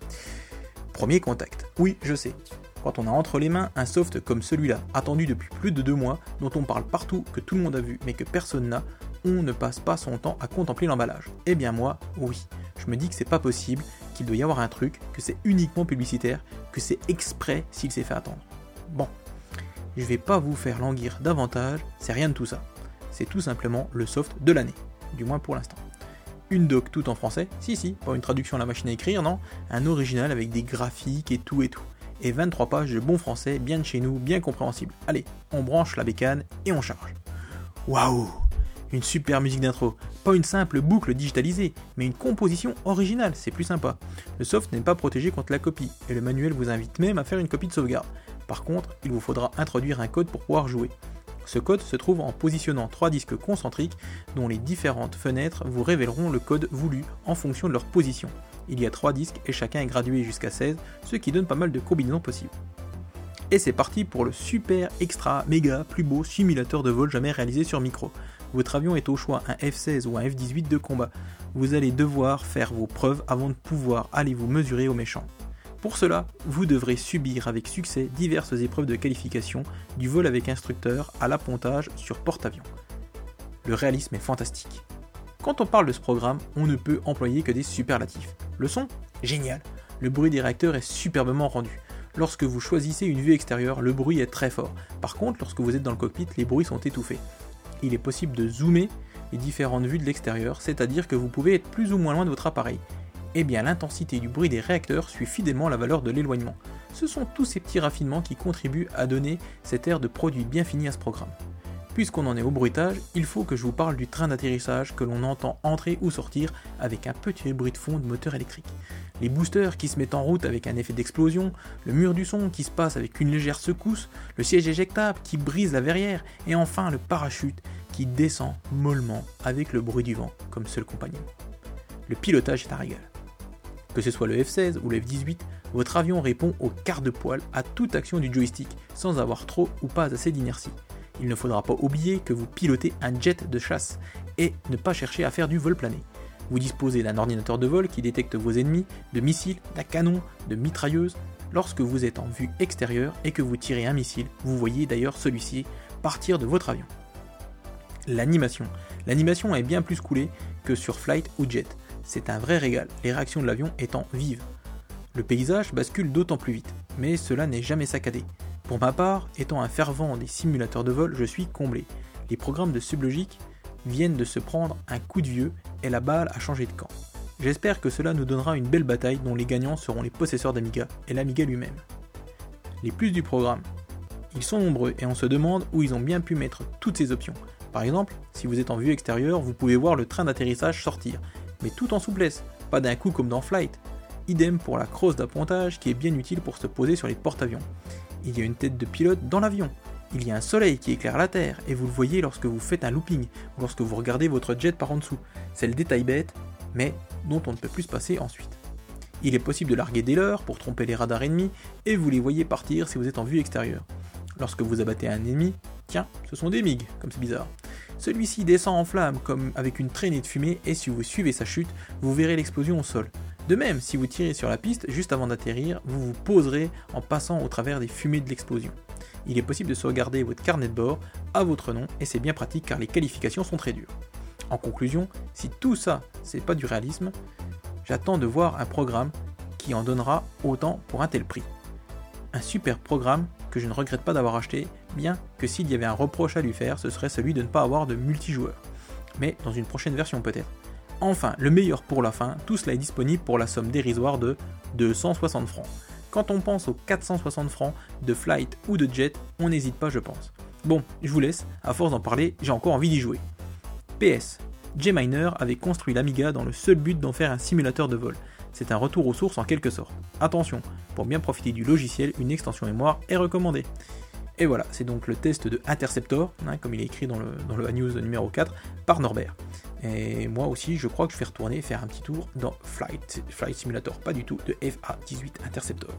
Speaker 1: Premier contact. Oui, je sais. Quand on a entre les mains un soft comme celui-là, attendu depuis plus de deux mois, dont on parle partout, que tout le monde a vu, mais que personne n'a, on ne passe pas son temps à contempler l'emballage. Eh bien moi, oui. Je me dis que c'est pas possible, qu'il doit y avoir un truc, que c'est uniquement publicitaire, que c'est exprès s'il s'est fait attendre. Bon, je vais pas vous faire languir davantage, c'est rien de tout ça. C'est tout simplement le soft de l'année, du moins pour l'instant. Une doc tout en français, si si, pas une traduction à la machine à écrire, non, un original avec des graphiques et tout et tout. Et 23 pages de bon français, bien de chez nous, bien compréhensible. Allez, on branche la bécane et on charge. Waouh Une super musique d'intro, pas une simple boucle digitalisée, mais une composition originale, c'est plus sympa. Le soft n'est pas protégé contre la copie, et le manuel vous invite même à faire une copie de sauvegarde. Par contre, il vous faudra introduire un code pour pouvoir jouer. Ce code se trouve en positionnant trois disques concentriques dont les différentes fenêtres vous révéleront le code voulu en fonction de leur position. Il y a trois disques et chacun est gradué jusqu'à 16, ce qui donne pas mal de combinaisons possibles. Et c'est parti pour le super extra méga plus beau simulateur de vol jamais réalisé sur micro. Votre avion est au choix un F-16 ou un F-18 de combat. Vous allez devoir faire vos preuves avant de pouvoir aller vous mesurer aux méchants. Pour cela, vous devrez subir avec succès diverses épreuves de qualification, du vol avec instructeur à l'appontage sur porte-avions. Le réalisme est fantastique. Quand on parle de ce programme, on ne peut employer que des superlatifs. Le son? Génial. Le bruit des réacteurs est superbement rendu. Lorsque vous choisissez une vue extérieure, le bruit est très fort. Par contre, lorsque vous êtes dans le cockpit, les bruits sont étouffés. Il est possible de zoomer les différentes vues de l'extérieur, c'est-à-dire que vous pouvez être plus ou moins loin de votre appareil eh bien l'intensité du bruit des réacteurs suit fidèlement la valeur de l'éloignement. Ce sont tous ces petits raffinements qui contribuent à donner cet air de produit bien fini à ce programme. Puisqu'on en est au bruitage, il faut que je vous parle du train d'atterrissage que l'on entend entrer ou sortir avec un petit bruit de fond de moteur électrique. Les boosters qui se mettent en route avec un effet d'explosion, le mur du son qui se passe avec une légère secousse, le siège éjectable qui brise la verrière, et enfin le parachute qui descend mollement avec le bruit du vent comme seul compagnon. Le pilotage est un régal. Que ce soit le F-16 ou le F-18, votre avion répond au quart de poil à toute action du joystick sans avoir trop ou pas assez d'inertie. Il ne faudra pas oublier que vous pilotez un jet de chasse et ne pas chercher à faire du vol plané. Vous disposez d'un ordinateur de vol qui détecte vos ennemis, de missiles, d'un canon, de mitrailleuses. Lorsque vous êtes en vue extérieure et que vous tirez un missile, vous voyez d'ailleurs celui-ci partir de votre avion. L'animation. L'animation est bien plus coulée que sur Flight ou Jet. C'est un vrai régal, les réactions de l'avion étant vives. Le paysage bascule d'autant plus vite, mais cela n'est jamais saccadé. Pour ma part, étant un fervent des simulateurs de vol, je suis comblé. Les programmes de Sublogic viennent de se prendre un coup de vieux et la balle a changé de camp. J'espère que cela nous donnera une belle bataille dont les gagnants seront les possesseurs d'Amiga et l'Amiga lui-même. Les plus du programme. Ils sont nombreux et on se demande où ils ont bien pu mettre toutes ces options. Par exemple, si vous êtes en vue extérieure, vous pouvez voir le train d'atterrissage sortir, mais tout en souplesse, pas d'un coup comme dans Flight. Idem pour la crosse d'appontage qui est bien utile pour se poser sur les porte-avions. Il y a une tête de pilote dans l'avion. Il y a un soleil qui éclaire la Terre et vous le voyez lorsque vous faites un looping ou lorsque vous regardez votre jet par en dessous. C'est le détail bête, mais dont on ne peut plus se passer ensuite. Il est possible de larguer des leurres pour tromper les radars ennemis et vous les voyez partir si vous êtes en vue extérieure. Lorsque vous abattez un ennemi, tiens, ce sont des MiG, comme c'est bizarre. Celui-ci descend en flammes comme avec une traînée de fumée et si vous suivez sa chute, vous verrez l'explosion au sol. De même, si vous tirez sur la piste juste avant d'atterrir, vous vous poserez en passant au travers des fumées de l'explosion. Il est possible de sauvegarder votre carnet de bord à votre nom et c'est bien pratique car les qualifications sont très dures. En conclusion, si tout ça c'est pas du réalisme, j'attends de voir un programme qui en donnera autant pour un tel prix. Un super programme que je ne regrette pas d'avoir acheté, bien que s'il y avait un reproche à lui faire, ce serait celui de ne pas avoir de multijoueur. Mais dans une prochaine version peut-être. Enfin, le meilleur pour la fin, tout cela est disponible pour la somme dérisoire de 260 francs. Quand on pense aux 460 francs de Flight ou de Jet, on n'hésite pas je pense. Bon, je vous laisse, à force d'en parler, j'ai encore envie d'y jouer. PS, J-Miner avait construit l'Amiga dans le seul but d'en faire un simulateur de vol c'est un retour aux sources en quelque sorte. Attention, pour bien profiter du logiciel, une extension mémoire est recommandée. Et voilà, c'est donc le test de Interceptor, hein, comme il est écrit dans le, dans le news numéro 4, par Norbert. Et moi aussi, je crois que je vais retourner faire un petit tour dans Flight, Flight Simulator, pas du tout, de FA18 Interceptor.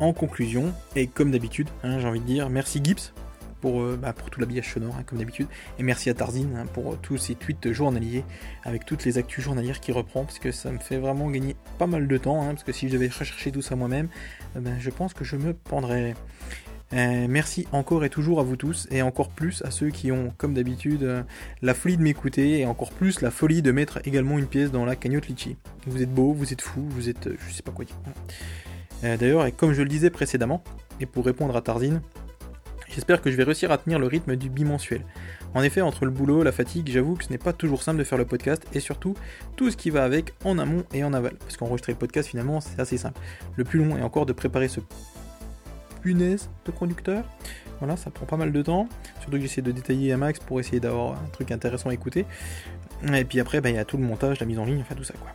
Speaker 1: En conclusion, et comme d'habitude, hein, j'ai envie de dire merci Gibbs pour, euh, bah, pour tout l'habillage sonore, hein, comme d'habitude. Et merci à Tarzine hein, pour euh, tous ses tweets journaliers, avec toutes les actus journalières qu'il reprend, parce que ça me fait vraiment gagner pas mal de temps, hein, parce que si je devais rechercher tout ça moi-même, euh, ben, je pense que je me pendrais. merci encore et toujours à vous tous, et encore plus à ceux qui ont, comme d'habitude, la folie de m'écouter, et encore plus la folie de mettre également une pièce dans la cagnotte Litchi. Vous êtes beau, vous êtes fou, vous êtes... je sais pas quoi dire. D'ailleurs, et comme je le disais précédemment, et pour répondre à Tarzine, J'espère que je vais réussir à tenir le rythme du bimensuel. En effet, entre le boulot, la fatigue, j'avoue que ce n'est pas toujours simple de faire le podcast et surtout tout ce qui va avec en amont et en aval. Parce qu'enregistrer le podcast finalement c'est assez simple. Le plus long est encore de préparer ce punaise de conducteur. Voilà, ça prend pas mal de temps. Surtout que j'essaie de détailler un max pour essayer d'avoir un truc intéressant à écouter. Et puis après, bah, il y a tout le montage, la mise en ligne, enfin tout ça quoi.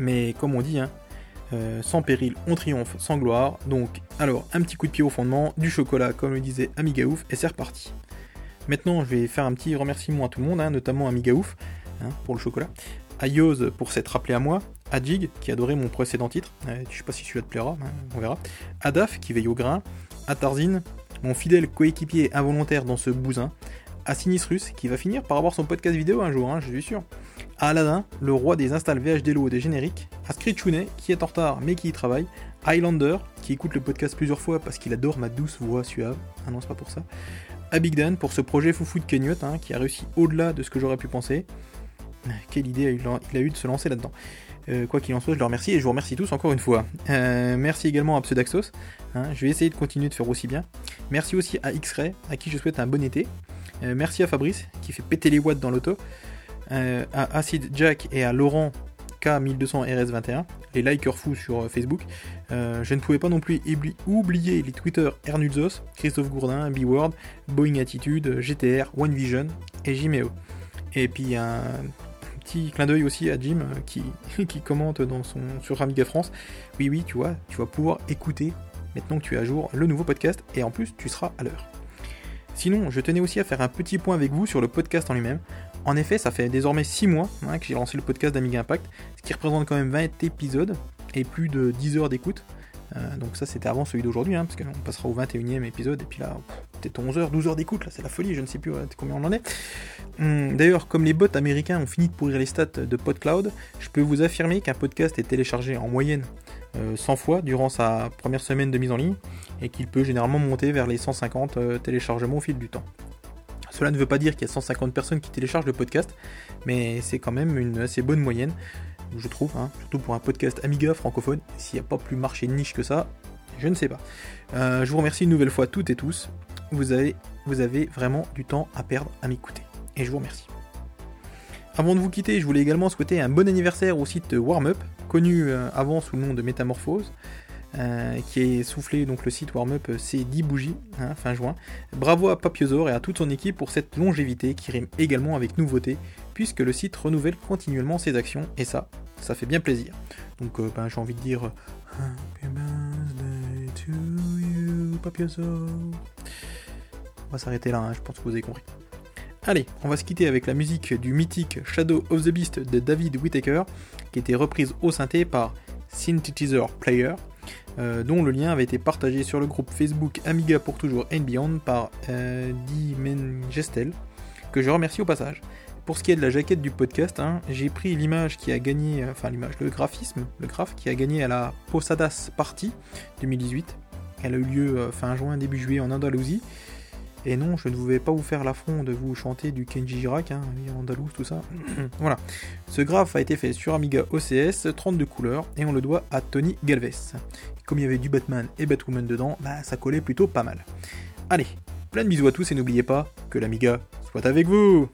Speaker 1: Mais comme on dit, hein, euh, sans péril, on triomphe sans gloire. Donc, alors, un petit coup de pied au fondement, du chocolat, comme le disait Amiga Ouf, et c'est reparti. Maintenant, je vais faire un petit remerciement à tout le monde, hein, notamment Amiga Ouf, hein, pour le chocolat, à Yoz pour s'être rappelé à moi, à Jig, qui adorait mon précédent titre, euh, je sais pas si celui-là te plaira, hein, on verra, à Daf, qui veille au grain, à Tarzine, mon fidèle coéquipier involontaire dans ce bousin, à Sinistrus, qui va finir par avoir son podcast vidéo un jour, je suis sûr, à Aladdin, le roi des installs VHDLO et des génériques, à Screechune, qui est en retard mais qui y travaille, Highlander, qui écoute le podcast plusieurs fois parce qu'il adore ma douce voix suave, ah non c'est pas pour ça, à Big Dan pour ce projet foufou de Kenyatt, hein, qui a réussi au-delà de ce que j'aurais pu penser. Quelle idée il a eu de se lancer là-dedans. Euh, quoi qu'il en soit, je le remercie et je vous remercie tous encore une fois. Euh, merci également à Pseudaxos, hein, je vais essayer de continuer de faire aussi bien. Merci aussi à X-Ray, à qui je souhaite un bon été. Euh, merci à Fabrice, qui fait péter les watts dans l'auto. Euh, à Acid Jack et à Laurent K1200RS21, les likers fous sur euh, Facebook. Euh, je ne pouvais pas non plus oublier les Twitter Ernuzos, Christophe Gourdin, B-Word, Boeing Attitude, GTR, One Vision et Jimeo. Et puis un petit clin d'œil aussi à Jim qui, qui commente dans son, sur Amiga France. Oui, oui, tu vois, tu vas pouvoir écouter maintenant que tu es à jour le nouveau podcast et en plus tu seras à l'heure. Sinon, je tenais aussi à faire un petit point avec vous sur le podcast en lui-même. En effet, ça fait désormais 6 mois hein, que j'ai lancé le podcast d'Amiga Impact, ce qui représente quand même 20 épisodes et plus de 10 heures d'écoute. Euh, donc ça c'était avant celui d'aujourd'hui, hein, parce qu'on passera au 21 e épisode, et puis là, peut-être 11 heures, 12 heures d'écoute, là c'est la folie, je ne sais plus combien on en est. Hum, d'ailleurs, comme les bots américains ont fini de pourrir les stats de PodCloud, je peux vous affirmer qu'un podcast est téléchargé en moyenne 100 euh, fois durant sa première semaine de mise en ligne, et qu'il peut généralement monter vers les 150 euh, téléchargements au fil du temps. Cela ne veut pas dire qu'il y a 150 personnes qui téléchargent le podcast, mais c'est quand même une assez bonne moyenne, je trouve, hein, surtout pour un podcast Amiga francophone. S'il n'y a pas plus marché niche que ça, je ne sais pas. Euh, je vous remercie une nouvelle fois toutes et tous. Vous avez, vous avez vraiment du temps à perdre à m'écouter. Et je vous remercie. Avant de vous quitter, je voulais également souhaiter un bon anniversaire au site WarmUp, connu euh, avant sous le nom de Métamorphose. Euh, qui est soufflé donc le site Warmup c'est 10 bougies hein, fin juin. Bravo à Papiosor et à toute son équipe pour cette longévité qui rime également avec nouveauté puisque le site renouvelle continuellement ses actions et ça, ça fait bien plaisir. Donc euh, ben, j'ai envie de dire Happy to you Papiosor. On va s'arrêter là, hein, je pense que vous avez compris. Allez, on va se quitter avec la musique du mythique Shadow of the Beast de David Whittaker, qui était reprise au synthé par Synthetizer Player, euh, dont le lien avait été partagé sur le groupe Facebook Amiga pour toujours and Beyond par euh, Gestel, que je remercie au passage. Pour ce qui est de la jaquette du podcast, hein, j'ai pris l'image qui a gagné, euh, enfin l'image, le graphisme, le graphe qui a gagné à la Posadas Party 2018. Elle a eu lieu euh, fin juin, début juillet en Andalousie. Et non, je ne vais pas vous faire l'affront de vous chanter du Kenji Girac, hein, Andalous, tout ça. voilà. Ce graphe a été fait sur Amiga OCS, 32 couleurs, et on le doit à Tony Galvez. Comme il y avait du Batman et Batwoman dedans, bah ça collait plutôt pas mal. Allez, plein de bisous à tous et n'oubliez pas que l'Amiga soit avec vous